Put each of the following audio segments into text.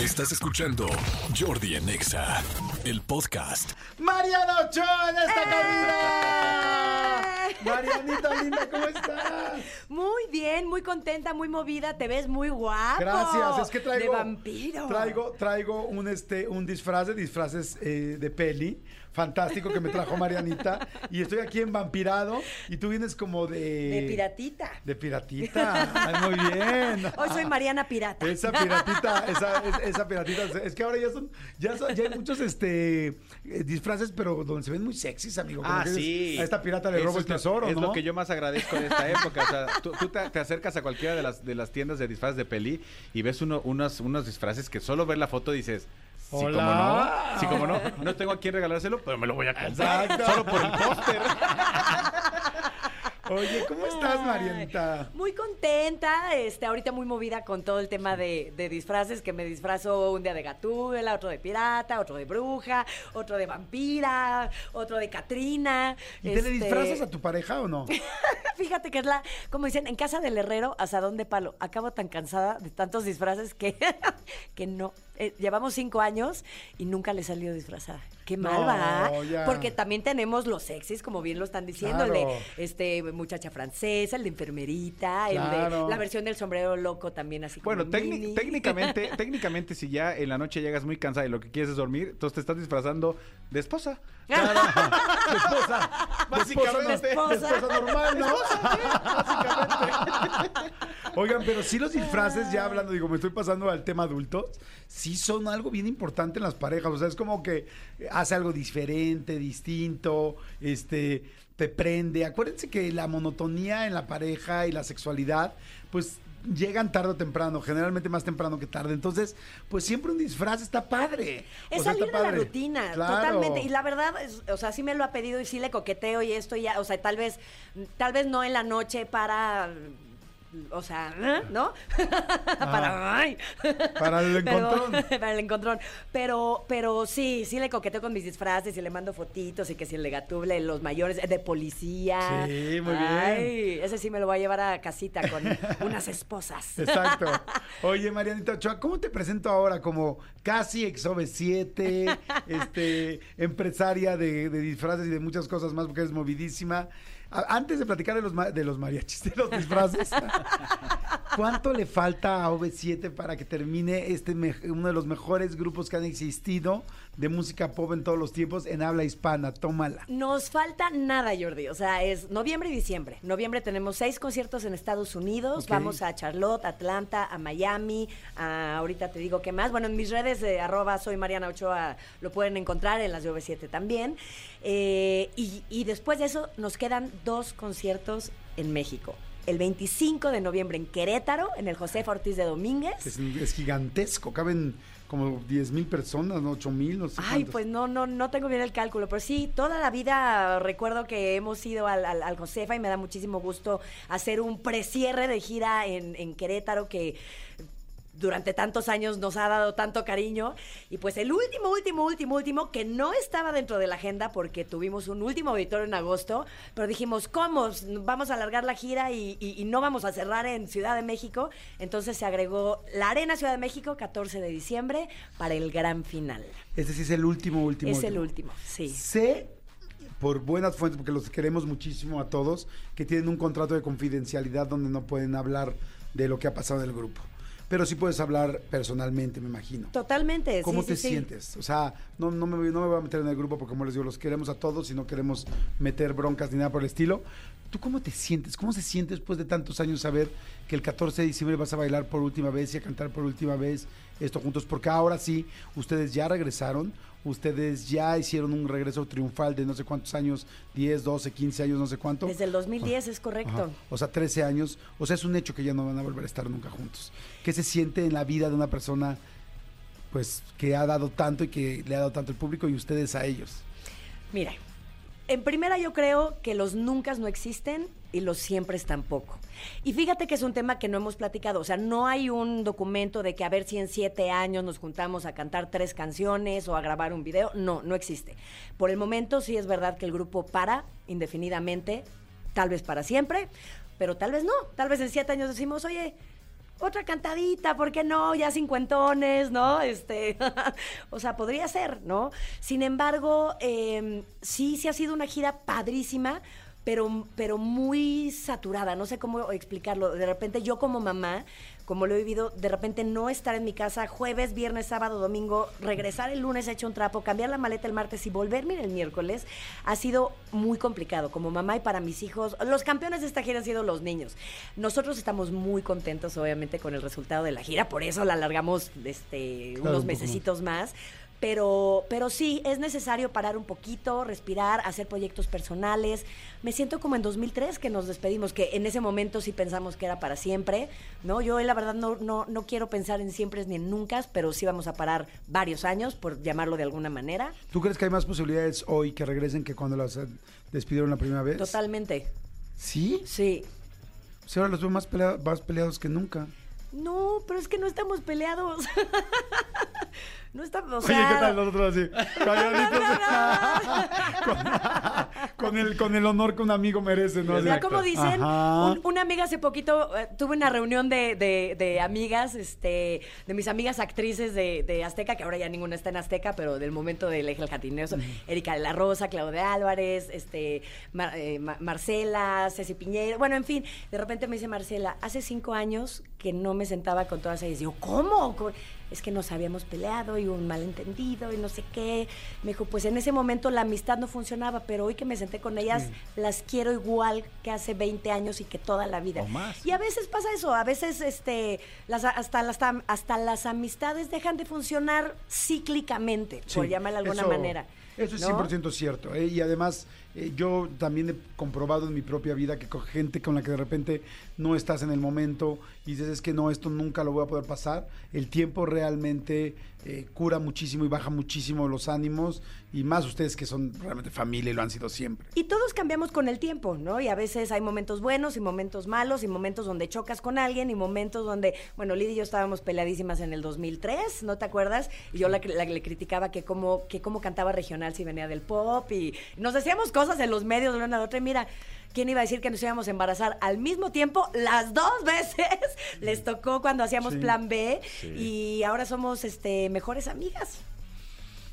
Estás escuchando Jordi en Exa, el podcast. Mariano Ochoa en esta ¡Eh! cabina. Marianita linda, ¿cómo estás? Muy bien, muy contenta, muy movida, te ves muy guapo. Gracias, es que traigo De vampiro. Traigo, traigo un este un disfraz de disfraces eh, de peli fantástico que me trajo Marianita y estoy aquí en vampirado y tú vienes como de De piratita. De piratita. Ay, muy bien. Hoy soy Mariana Pirata. Esa piratita, esa, es- esa piratita, es que ahora ya son, ya son, ya hay muchos este eh, disfraces, pero donde se ven muy sexys, amigo. como Ah, sí. A esta pirata le Eso robo el es lo- tesoro, Es ¿no? lo que yo más agradezco de esta época. O sea, tú, tú te, te acercas a cualquiera de las, de las tiendas de disfraces de peli y ves uno, unos, unos disfraces que solo ver la foto dices... Sí, como Hola. no, sí, como no, no tengo a quién regalárselo, pero me lo voy a comprar. Exacto. Solo por el póster. Oye, ¿cómo estás, Ay, Marianita? Muy contenta, este, ahorita muy movida con todo el tema de, de disfraces, que me disfrazo un día de gatúbela, otro de pirata, otro de bruja, otro de vampira, otro de Catrina. ¿Y te le este, disfrazas a tu pareja o no? Fíjate que es la, como dicen, en casa del herrero, asadón de palo. Acabo tan cansada de tantos disfraces que, que no. Eh, llevamos cinco años y nunca le salió disfrazada. Qué mal No, va. ya. Porque también tenemos los sexys, como bien lo están diciendo, el Claro. de este, muchacha francesa, el de enfermerita, el de la versión del sombrero loco también así como Bueno, técni- mini. técnicamente, técnicamente, si ya en la noche llegas muy cansada y lo que quieres es dormir, entonces te estás disfrazando de esposa. Claro. De esposa. Básicamente. De esposa, de esposa normal, ¿no? Oigan, pero sí los disfraces, ya hablando, digo, me estoy pasando al tema adultos, sí son algo bien importante en las parejas. O sea, es como que hace algo diferente, distinto, este, te prende. Acuérdense que la monotonía en la pareja y la sexualidad, pues llegan tarde o temprano, generalmente más temprano que tarde. Entonces, pues siempre un disfraz está padre. Es O sea, salir de la rutina, Claro. totalmente. Y la verdad, es- o sea, sí me lo ha pedido y sí le coqueteo y esto ya, o sea, tal vez, tal vez no en la noche para, o sea. ¿no? para, ay. Para el Pero- encontrón. para el encontrón. Pero, pero sí, sí le coqueteo con mis disfraces y le mando fotitos y que si el de Gatúbela, los mayores, de policía. Sí, muy bien. Ay, ese sí me lo voy a llevar a casita con unas esposas. Exacto. Oye, Marianita Ochoa, ¿cómo te presento ahora? Como casi exove 7, este, empresaria de, de disfraces y de muchas cosas más, porque eres movidísima. Antes de platicar de los, ma- de los mariachis, de los disfraces, ¿cuánto le falta a OV7 para que termine este me- uno de los mejores grupos que han existido de música pop en todos los tiempos en habla hispana? Tómala. Nos falta nada, Jordi. O sea, es noviembre y diciembre. Noviembre tenemos seis conciertos en Estados Unidos. Vamos a Charlotte, Atlanta, a Miami. a- ahorita te digo qué más. Bueno, en mis redes de arroba soy Mariana Ochoa lo pueden encontrar en las de OV7 también. Eh, y, y después de eso nos quedan dos conciertos en México. El 25 de noviembre en Querétaro, en el Josefa Ortiz de Domínguez. Es, es gigantesco, caben como 10 mil personas, ¿no? 8 mil, no sé Ay, cuántos. pues no, no, no tengo bien el cálculo, pero sí, toda la vida recuerdo que hemos ido al, al, al Josefa y me da muchísimo gusto hacer un precierre de gira en, en Querétaro que durante tantos años nos ha dado tanto cariño. Y pues el último, último, último, último, que no estaba dentro de la agenda porque tuvimos un último auditorio en agosto, pero dijimos, ¿cómo? Vamos a alargar la gira y, y- y no vamos a cerrar en Ciudad de México. Entonces se agregó la Arena Ciudad de México, 14 de diciembre, para el gran final. Ese sí es el último, último. Es el último. último, sí. Sé por buenas fuentes, porque los queremos muchísimo a todos, que tienen un contrato de confidencialidad donde no pueden hablar de lo que ha pasado en el grupo. Pero sí puedes hablar personalmente, me imagino. Totalmente. ¿Cómo sí, te sí, sí. sientes? O sea, no, no, me, no me voy a meter en el grupo porque, como les digo, los queremos a todos y no queremos meter broncas ni nada por el estilo. ¿Tú cómo te sientes? ¿Cómo se siente después de tantos años saber que el 14 de diciembre vas a bailar por última vez y a cantar por última vez esto juntos? Porque ahora sí, ustedes ya regresaron, ustedes ya hicieron un regreso triunfal de no sé cuántos años, 10, 12, 15 años, no sé cuánto. Desde el 2010 es correcto. Ajá. O sea, 13 años. O sea, es un hecho que ya no van a volver a estar nunca juntos. ¿Qué se siente en la vida de una persona, pues, que ha dado tanto y que le ha dado tanto el público y ustedes a ellos? Mira, en primera yo creo que los nunca no existen y los siempre tampoco. Y fíjate que es un tema que no hemos platicado, o sea, no hay un documento de que a ver si en siete años nos juntamos a cantar tres canciones o a grabar un video, no, no existe. Por el momento sí es verdad que el grupo para indefinidamente, tal vez para siempre, pero tal vez no, tal vez en siete años decimos, oye, otra cantadita, ¿por qué no? Ya cincuentones, ¿no? Este, o sea, podría ser, ¿no? Sin embargo, eh, sí, sí ha sido una gira padrísima, pero, pero muy saturada, no sé cómo explicarlo. De repente yo como mamá, como lo he vivido, de repente no estar en mi casa jueves, viernes, sábado, domingo, regresar el lunes hecho un trapo, cambiar la maleta el martes y volverme el miércoles, ha sido muy complicado como mamá y para mis hijos. Los campeones de esta gira han sido los niños. Nosotros estamos muy contentos, obviamente, con el resultado de la gira, por eso la alargamos este, Claro, un unos poco mesecitos más. Pero, pero sí, es necesario parar un poquito, respirar, hacer proyectos personales. Me siento como en 2003 que nos despedimos, que en ese momento sí pensamos que era para siempre, ¿no? Yo la verdad no, no, no quiero pensar en siempre ni en nunca, pero sí vamos a parar varios años, por llamarlo de alguna manera. ¿Tú crees que hay más posibilidades hoy que regresen que cuando las eh, despidieron la primera vez? Totalmente, ¿Sí? sí. Sí, ahora los veo más, pelea- más peleados que nunca. No, pero es que no estamos peleados. no estamos, o Oye. ¿qué tal nosotros así? Con, con el, con el honor que un amigo merece, ¿no? Así. cómo dicen, un- una amiga hace poquito, eh, tuve una reunión de, de- de amigas, este, de mis amigas actrices de, de Azteca, que ahora ya ninguna está en Azteca, pero del momento del eje del jatineo, son Erika de la Rosa, Claudia Álvarez, este, Mar- eh, Ma- Marcela, Ceci Piñero, bueno, en fin, de repente me dice Marcela, hace cinco años que no me sentaba con todas ellas. Digo, ¿cómo? ¿Cómo? Es que nos habíamos peleado y un malentendido y no sé qué. Me dijo, pues en ese momento la amistad no funcionaba, pero hoy que me senté con ellas, las quiero igual que hace 20 años y que toda la vida. O más. Y a veces pasa eso, a veces este, las, hasta, las, hasta las amistades dejan de funcionar cíclicamente, por llamarla de alguna eso- manera. Eso es ¿no? 100% cierto. ¿eh? Y además, eh, yo también he comprobado en mi propia vida que con gente con la que de repente no estás en el momento y dices, es que no, esto nunca lo voy a poder pasar, el tiempo realmente eh, cura muchísimo y baja muchísimo los ánimos y más ustedes que son realmente familia y lo han sido siempre. Y todos cambiamos con el tiempo, ¿no? Y a veces hay momentos buenos y momentos malos y momentos donde chocas con alguien y momentos donde, bueno, Lidia y yo estábamos peleadísimas en el 2003, ¿no te acuerdas? Y yo la, la- le criticaba que cómo, que cómo cantaba regional si venía del pop y nos decíamos cosas en los medios de una a la otra y mira... ¿Quién iba a decir que nos íbamos a embarazar al mismo tiempo las dos veces? Les tocó cuando hacíamos Sí. plan B y ahora somos este mejores amigas.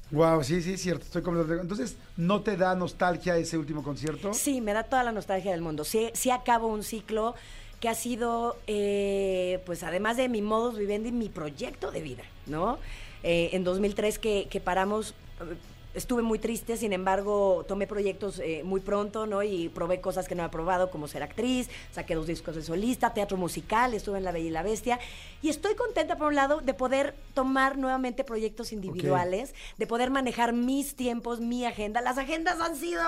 Wow, sí, sí, cierto. Estoy completamente- Entonces, ¿no te da nostalgia ese último concierto? Sí, me da toda la nostalgia del mundo. Sí, sí acabo un ciclo que ha sido, eh, pues además de mi modus vivendi, mi proyecto de vida, ¿no? Eh, en 2003 que, que paramos, estuve muy triste, sin embargo, tomé proyectos eh, muy pronto, ¿no? Y probé cosas que no había probado, como ser actriz, saqué dos discos de solista, teatro musical, estuve en La Bella y la Bestia. Y estoy contenta, por un lado, de poder tomar nuevamente proyectos individuales, de poder manejar mis tiempos, mi agenda. Las agendas han sido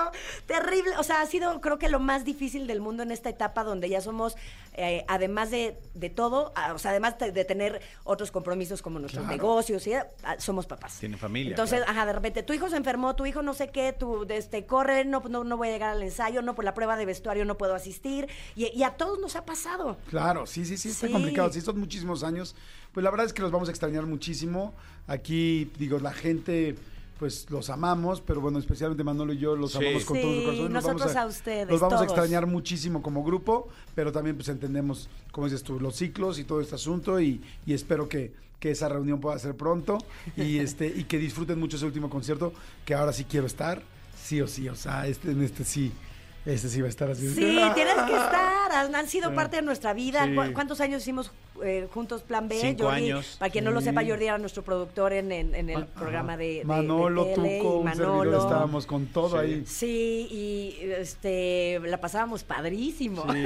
terribles, o sea, ha sido creo que lo más difícil del mundo en esta etapa donde ya somos, eh, además de, de todo, ah, o sea, además de, tener otros compromisos como nuestros Claro. negocios, y, ah, somos papás. Tiene familia, Entonces, claro. ajá, de repente, tu hijo se enfermó, tu hijo no sé qué, tu, este, corre, no, no, no voy a llegar al ensayo, no, por la prueba de vestuario no puedo asistir. Y, y a todos nos ha pasado. Claro, sí, sí, sí, está Sí. complicado. Sí, son muchísimos años. Pues la verdad es que los vamos a extrañar muchísimo. Aquí, digo, la gente, pues los amamos, pero bueno, especialmente Manolo y yo los Sí. amamos con todo nuestro corazón. Los vamos nosotros a ustedes, Los vamos a extrañar muchísimo como grupo, pero también pues entendemos, como dices tú, los ciclos y todo este asunto y, y espero que, que esa reunión pueda ser pronto y, este, y que disfruten mucho ese último concierto, que ahora sí quiero estar, sí o sí, o sea, este, en este sí, este sí va a estar así. Sí, tienes que estar. Han, han sido parte de nuestra vida. Sí. ¿Cu- ¿Cuántos años hicimos eh, juntos Plan B? Cinco Jordi, años. Para quien no lo sepa, Jordi era nuestro productor en, en- en el Ma- programa de, de- de Manolo, tele, Tuco, un servidor, Manolo. estábamos con todo Sí. ahí. Sí, y este la pasábamos padrísimo. Sí.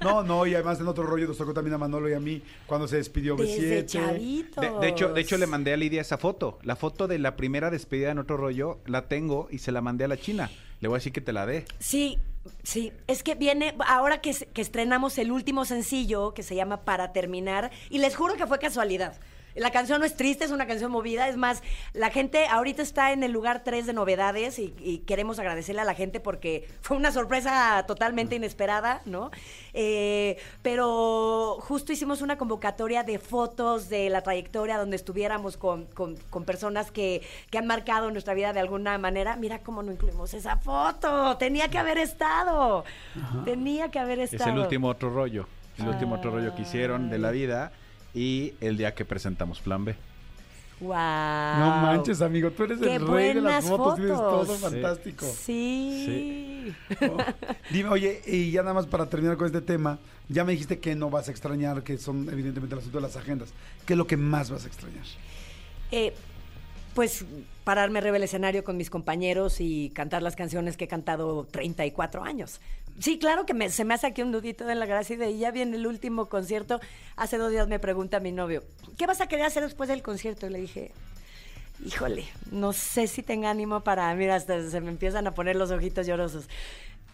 No, no, y además en otro rollo nos tocó también a Manolo y a mí cuando se despidió Desde B7. chavitos. De, de hecho, de hecho le mandé a Lidia esa foto. La foto de la primera despedida en otro rollo la tengo y se la mandé a la China. Le voy a decir que te la dé. Sí, sí. Es que viene, ahora que, que estrenamos el último sencillo que se llama Para Terminar, y les juro que fue casualidad. La canción no es triste, es una canción movida. Es más, la gente ahorita está en el lugar 3 de novedades y, y queremos agradecerle a la gente porque fue una sorpresa totalmente inesperada, ¿no? Eh, pero justo hicimos una convocatoria de fotos de la trayectoria donde estuviéramos con, con- con personas que, que han marcado nuestra vida de alguna manera. Mira cómo no incluimos esa foto. Tenía que haber estado. Tenía que haber Es estado. el último otro rollo. El último otro rollo que hicieron de la vida. Y el día que presentamos Plan B. Wow. No manches, amigo, tú eres Qué el rey de las fotos, tienes todo fantástico. Sí. Oh. Dime, oye, y ya nada más para terminar con este tema, ya me dijiste que no vas a extrañar, que son evidentemente el asunto de las agendas. ¿Qué es lo que más vas a extrañar? Eh, pues pararme arriba del escenario con mis compañeros y cantar las canciones que he cantado 34 años. Sí, claro que me- se me hace aquí un nudito en la gracia y de ahí ya viene el último concierto. Hace dos días me pregunta mi novio, ¿qué vas a querer hacer después del concierto? Y le dije, híjole, no sé si tenga ánimo para, mira, hasta se me empiezan a poner los ojitos llorosos.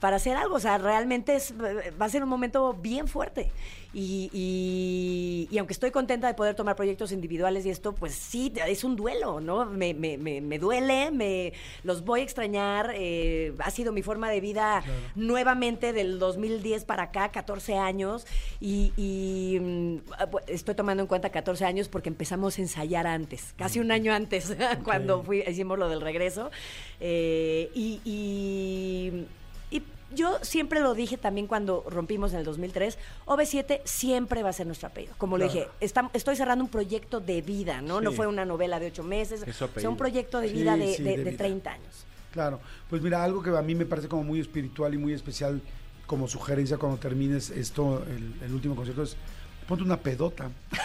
Para hacer algo, o sea, realmente es, va a ser un momento bien fuerte. Y, y- y aunque estoy contenta de poder tomar proyectos individuales y esto, pues sí, es un duelo, ¿no? Me, me- me- me duele, me los voy a extrañar. eh, ha sido mi forma de vida nuevamente del 2010 para acá, 14 años. Y, y, mm, estoy tomando en cuenta 14 años porque empezamos a ensayar antes, casi un año antes, cuando fui, hicimos lo del regreso. Eh, y yo siempre lo dije también cuando rompimos en el 2003, OV7 siempre va a ser nuestro apellido. Como le Claro. dije, estam- estoy cerrando un proyecto de vida, ¿no? No fue una novela de ocho meses, Es su o sea, un proyecto de Sí, vida de, sí, de- de de vida. 30 años. Claro, pues mira, algo que a mí me parece como muy espiritual y muy especial como sugerencia cuando termines esto, el, el último concierto, es ponte una pedota.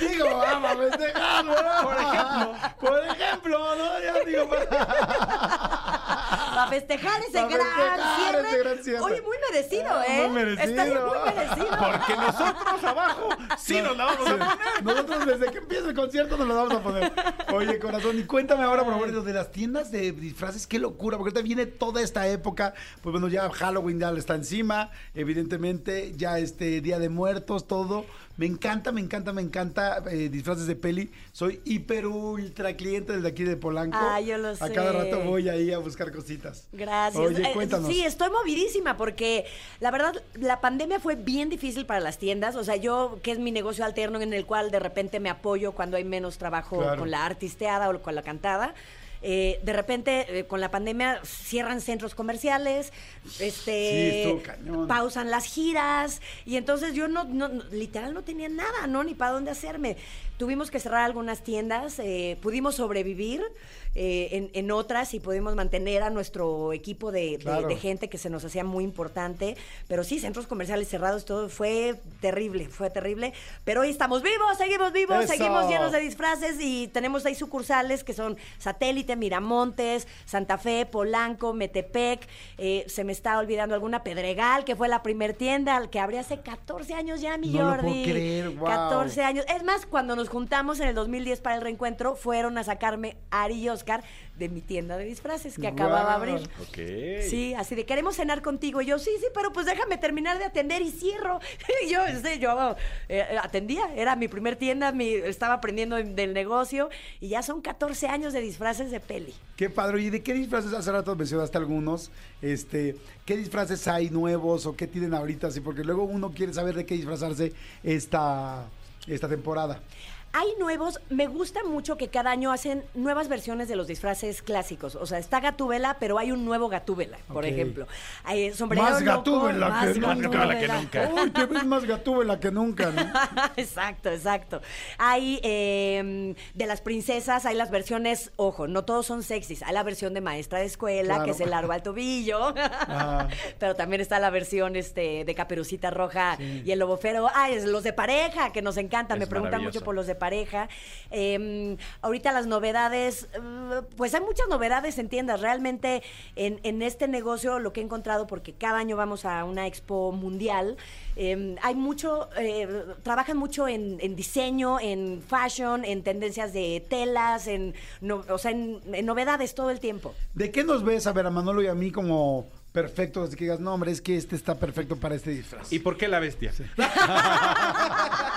Digo, vamos a festejar, ¿no? Por ejemplo. Por ejemplo, ¿no? Ya digo, Para festejar ese Pa' gran cierre. ese gran cierre. Oye, muy merecido, Ah, ¿eh? muy merecido. Muy merecido. Porque nosotros abajo sí nos la vamos a poner. Nosotros desde que empieza el concierto nos lo vamos a poner. Oye, corazón, y cuéntame ahora, por favor, de las tiendas de disfraces, qué locura, porque ahorita viene toda esta época, pues bueno, ya Halloween ya está encima, evidentemente, ya este Día de Muertos, todo. Me encanta, me encanta, me encanta eh, disfraces de peli. Soy hiper ultra cliente desde aquí de Polanco. Ah, yo lo A sé. cada rato voy ahí a buscar cositas. Gracias. Oye, Eh, cuéntanos. sí, estoy movidísima porque la verdad la pandemia fue bien difícil para las tiendas. O sea, yo, que es mi negocio alterno en el cual de repente me apoyo cuando hay menos trabajo Claro. con la artisteada o con la cantada. Eh, de repente, eh, con la pandemia, cierran centros comerciales, este, pausan las giras, y entonces yo no, literal no tenía nada, ¿no? Ni para dónde hacerme. Tuvimos que cerrar algunas tiendas, eh, pudimos sobrevivir en, en otras y pudimos mantener a nuestro equipo de, de- Claro. de gente que se nos hacía muy importante. Pero sí, centros comerciales cerrados, todo fue terrible, fue terrible. Pero hoy estamos vivos, seguimos vivos, Eso. seguimos llenos de disfraces y tenemos ahí sucursales que son Satélite, Miramontes, Santa Fe, Polanco, Metepec. eh, se me está olvidando alguna, Pedregal, que fue la primer tienda que abrí hace 14 años ya, mi No lo Jordi. puedo creer, guau. 14 años. Es más, cuando nos juntamos en el 2010 para el reencuentro, fueron a sacarme Ari y Oscar de mi tienda de disfraces que acababa de abrir. Sí, así de queremos cenar contigo. Y yo, sí, sí, pero pues déjame terminar de atender y cierro. Y yo, sí, yo eh, atendía, era mi primer tienda, mi, estaba aprendiendo del negocio y ya son 14 años de disfraces de peli. Qué padre. ¿Y de qué disfraces hace rato mencionaste algunos? Este, ¿qué disfraces hay nuevos o qué tienen ahorita? Sí, porque luego uno quiere saber de qué disfrazarse esta, esta temporada. Hay nuevos, me gusta mucho que cada año hacen nuevas versiones de los disfraces clásicos. O sea, está Gatúbela, pero hay un nuevo Gatúbela, por ejemplo. Hay sombrero Más gatúbela más que nunca. Gatúbela. que nunca. Uy, te ves más gatúbela que nunca, ¿no? exacto, exacto. Hay eh, de las princesas, hay las versiones, ojo, no todos son sexys. Hay la versión de maestra de escuela, Claro. que es el largo al tobillo. Ah. Pero también está la versión este, de caperucita roja y el lobo fero. Ah, es los de pareja, que nos encanta. Es Me preguntan mucho por los de pareja. Eh, ahorita las novedades, eh, pues hay muchas novedades en tiendas. Realmente en, en este negocio lo que he encontrado, porque cada año vamos a una expo mundial, eh, hay mucho, eh, trabajan mucho en, en diseño, en fashion, en tendencias de telas, en, no- o sea, en, en novedades todo el tiempo. ¿De qué nos ves a ver a Manolo y a mí como perfectos? Así que digas, no, hombre, es que este está perfecto para este disfraz. ¿Y por qué la bestia? Tenemos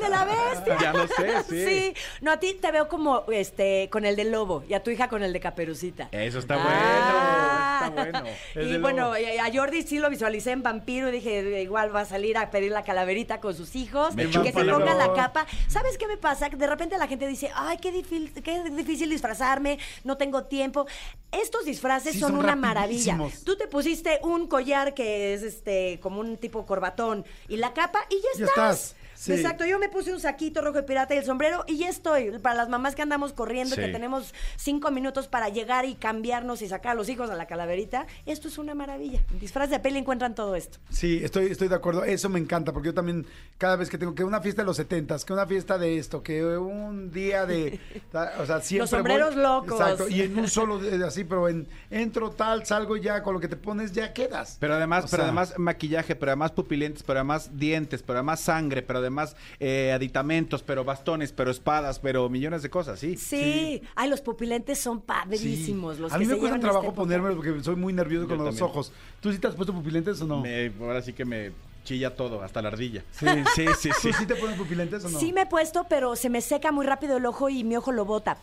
el de la bestia. Ya lo sé, sí. No, a ti te veo como este con el de lobo y a tu hija con el de caperucita. Eso está Ah, está bueno. El Y bueno, lobo. y a Jordi sí lo visualicé en vampiro y dije, igual va a salir a pedir la calaverita con sus hijos, Me que se ponga la capa. ¿Sabes qué me pasa? Que de repente la gente dice, ay, qué difícil, qué difícil disfrazarme, no tengo tiempo. Estos disfraces Sí, son, son una maravilla. Tú te pusiste un collar que es este como un tipo corbatón y la capa y ya Ya estás. estás, sí. Exacto, yo me puse un saquito rojo de pirata y el sombrero y ya estoy. Para las mamás que andamos corriendo, Sí. que tenemos cinco minutos para llegar y cambiarnos y sacar a los hijos a la calaverita, esto es una maravilla. En disfraz de peli encuentran todo esto. Sí, estoy, estoy de acuerdo. Eso me encanta, porque yo también, cada vez que tengo que una fiesta de los setentas, que una fiesta de esto, que un día de. O sea, siempre. Los sombreros voy- locos. Exacto. Y en un solo, de- así, pero en entro tal, salgo ya, con lo que te pones ya quedas. Pero además, O pero sea, además maquillaje, pero además pupilentes, pero además dientes, pero además sangre, pero además eh, aditamentos, pero bastones, pero espadas, pero millones de cosas, sí. Sí. Ay, los pupilentes son sí. padrísimos. Los A que mí me cuesta trabajo época. ponérmelos porque soy muy nervioso Yo con los también. ojos. ¿Tú sí te has puesto pupilentes o no? Me- ahora sí que me chilla todo, hasta la ardilla. Sí. sí, sí, sí. ¿Tú sí te pones pupilentes o no? Sí me he puesto, pero se me seca muy rápido el ojo y mi ojo lo bota.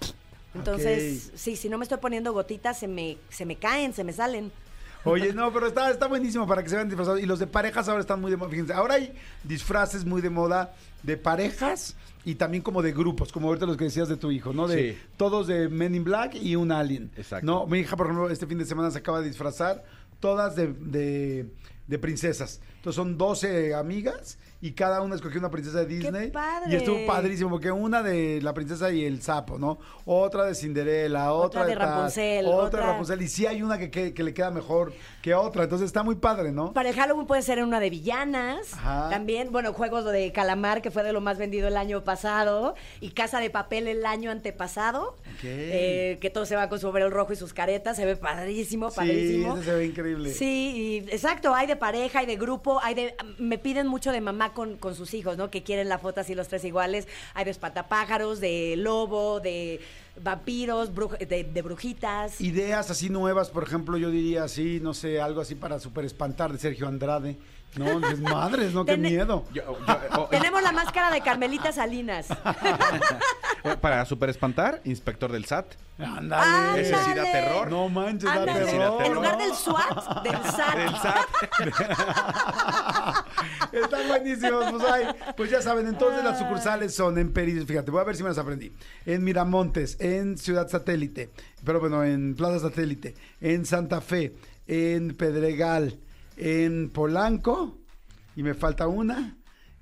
Entonces, sí, si no me estoy poniendo gotitas, se me, se me caen, se me salen. Oye, no, pero está, está buenísimo para que se vean disfrazados. Y los de parejas ahora están muy de moda. Fíjense, ahora hay disfraces muy de moda de parejas y también como de grupos, como ahorita los que decías de tu hijo, ¿no? De Sí. todos de Men in Black y un Alien. Exacto. No, mi hija, por ejemplo, este fin de semana se acaba de disfrazar todas de, de, de princesas. Entonces son 12 amigas y cada una escogió una princesa de Disney. padre! Y estuvo padrísimo, porque una de la princesa y el sapo, ¿no? Otra de Cinderela, otra, Otra de Rapunzel, Otra, otra- de Rapunzel. Y sí hay una que, que- que le queda mejor que otra. Entonces está muy padre, ¿no? Para el Halloween puede ser una de villanas. Ajá. También, bueno, juegos de calamar, que fue de lo más vendido el año pasado. Y Casa de Papel el año antepasado. Ok. Eh, que todo se va con su sombrero rojo y sus caretas. Se ve padrísimo, padrísimo. Sí, ese se ve increíble. Sí, y exacto, hay de pareja, hay de grupo, hay de... Me piden mucho de mamá con, con sus hijos, ¿no? Que quieren la foto así los tres iguales. Hay de espantapájaros, de lobo, de vampiros, bruj- de, de brujitas. Ideas así nuevas, por ejemplo, yo diría así, no sé, algo así para super espantar de Sergio Andrade. No, dices, madres, no, qué Tene- miedo. Yo- yo- oh, Tenemos la máscara de Carmelita Salinas. para super espantar, inspector del SAT. Ándale. Ese sí da terror. No manches, da Ándale. terror. En lugar del SWAT, del SAT. Del SAT. Están buenísimos, pues ay, pues ya saben, entonces las sucursales son en Peris, fíjate, voy a ver si me las aprendí. En Miramontes, en Ciudad Satélite, pero bueno, en Plaza Satélite, en Santa Fe, en Pedregal, en Polanco, y me falta una.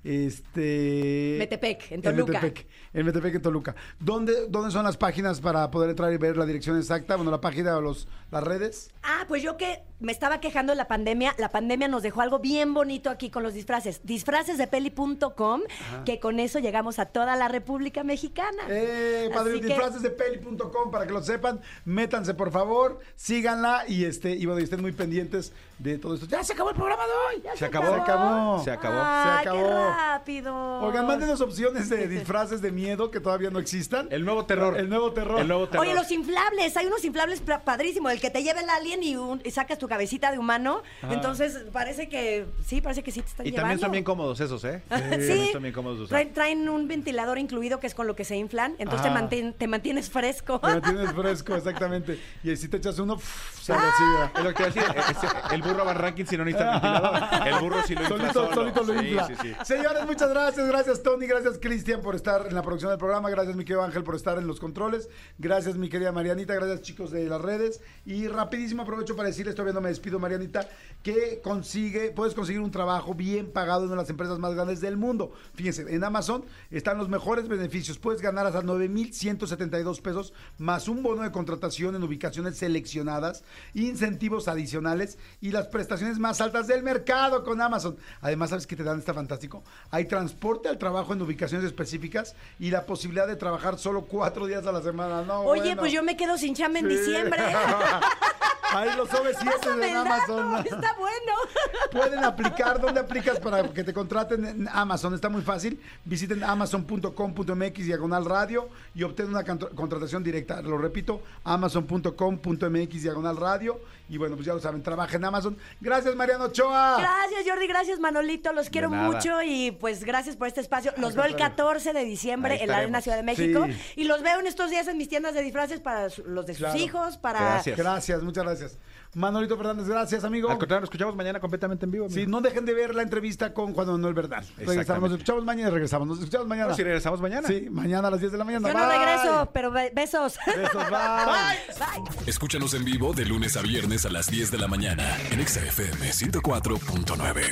Este. Metepec, en Toluca. Metepec, en Metepec, en Toluca. ¿Dónde, ¿Dónde son las páginas para poder entrar y ver la dirección exacta? Bueno, la página o los, las redes. Ah, pues yo que me estaba quejando de la pandemia, la pandemia nos dejó algo bien bonito aquí con los disfraces. Disfracesdepeli.com, que con eso llegamos a toda la República Mexicana. Eh, padre, que- disfracesdepeli.com para que lo sepan. Métanse, por favor, síganla y este y bueno, y estén muy pendientes de todo esto. Ya se acabó el programa de hoy. ¿Ya Se acabó. Se acabó. Se acabó. Ay, Se qué acabó. Rápido. Oigan, mándenos opciones de disfraces de miedo que todavía no existan. El nuevo terror. El nuevo terror. El nuevo terror. Oye, los inflables, hay unos inflables padrísimos, el que te lleva el alien y, un- y sacas tu cabecita de humano. Entonces, parece que sí, parece que sí te están Y llevando. también son bien cómodos esos, ¿eh? Sí, También son bien cómodos traen, traen un ventilador incluido que es con lo que se inflan, entonces te, Ah. mantien- te mantienes fresco. Te mantienes fresco, exactamente. Y si te echas uno, pff, sale Ah. el burro va ranking si no necesita ventilador. El burro sí lo infla Solito, solo. solito lo Sí, infla. sí, sí. Muchas gracias. Gracias, Tony. Gracias, Cristian, por estar en la producción del programa. Gracias, mi querido Ángel, por estar en los controles. Gracias, mi querida Marianita. Gracias, chicos de las redes. Y rapidísimo aprovecho para decirles, todavía no me despido, Marianita, que consigue, puedes conseguir un trabajo bien pagado en una de las empresas más grandes del mundo. Fíjense, en Amazon están los mejores beneficios. Puedes ganar hasta 9,172 pesos más un bono de contratación en ubicaciones seleccionadas, incentivos adicionales y las prestaciones más altas del mercado con Amazon. Además, ¿sabes qué te dan? Está fantástico. Hay transporte al trabajo en ubicaciones específicas y la posibilidad de trabajar solo cuatro días a la semana. No, Oye, bueno. pues yo me quedo sin chamba en Sí. diciembre. Ahí los OV7 Pásame en Amazon. dato, está bueno. Pueden aplicar. ¿Dónde aplicas para que te contraten en Amazon? Está muy fácil. Visiten amazon.com.mx diagonal radio y obtén una contratación directa. Lo repito, amazon.com.mx diagonal radio Y bueno, pues ya lo saben, trabaja en Amazon. Gracias, Mariano Ochoa. Gracias, Jordi. Gracias, Manolito. Los quiero mucho y pues gracias por este espacio. Los veo el contrario. 14 de diciembre en la Arena. Ciudad de México. Sí. Y los veo en estos días en mis tiendas de disfraces para los de sus Claro. hijos, para... Gracias. Gracias, muchas gracias. Manolito Fernández, gracias, amigo. Al contrario, nos escuchamos mañana completamente en vivo. Sí, amigo. no dejen de ver la entrevista con Juan Manuel Bernal. Regresamos, nos escuchamos mañana y regresamos. Nos escuchamos mañana. No, si regresamos mañana. Sí, mañana a las 10 de la mañana. Yo no Bye. regreso, pero be- besos. Besos, bye. Bye. Escúchanos en vivo de lunes a viernes a las 10 de la mañana en Exa FM 104.9.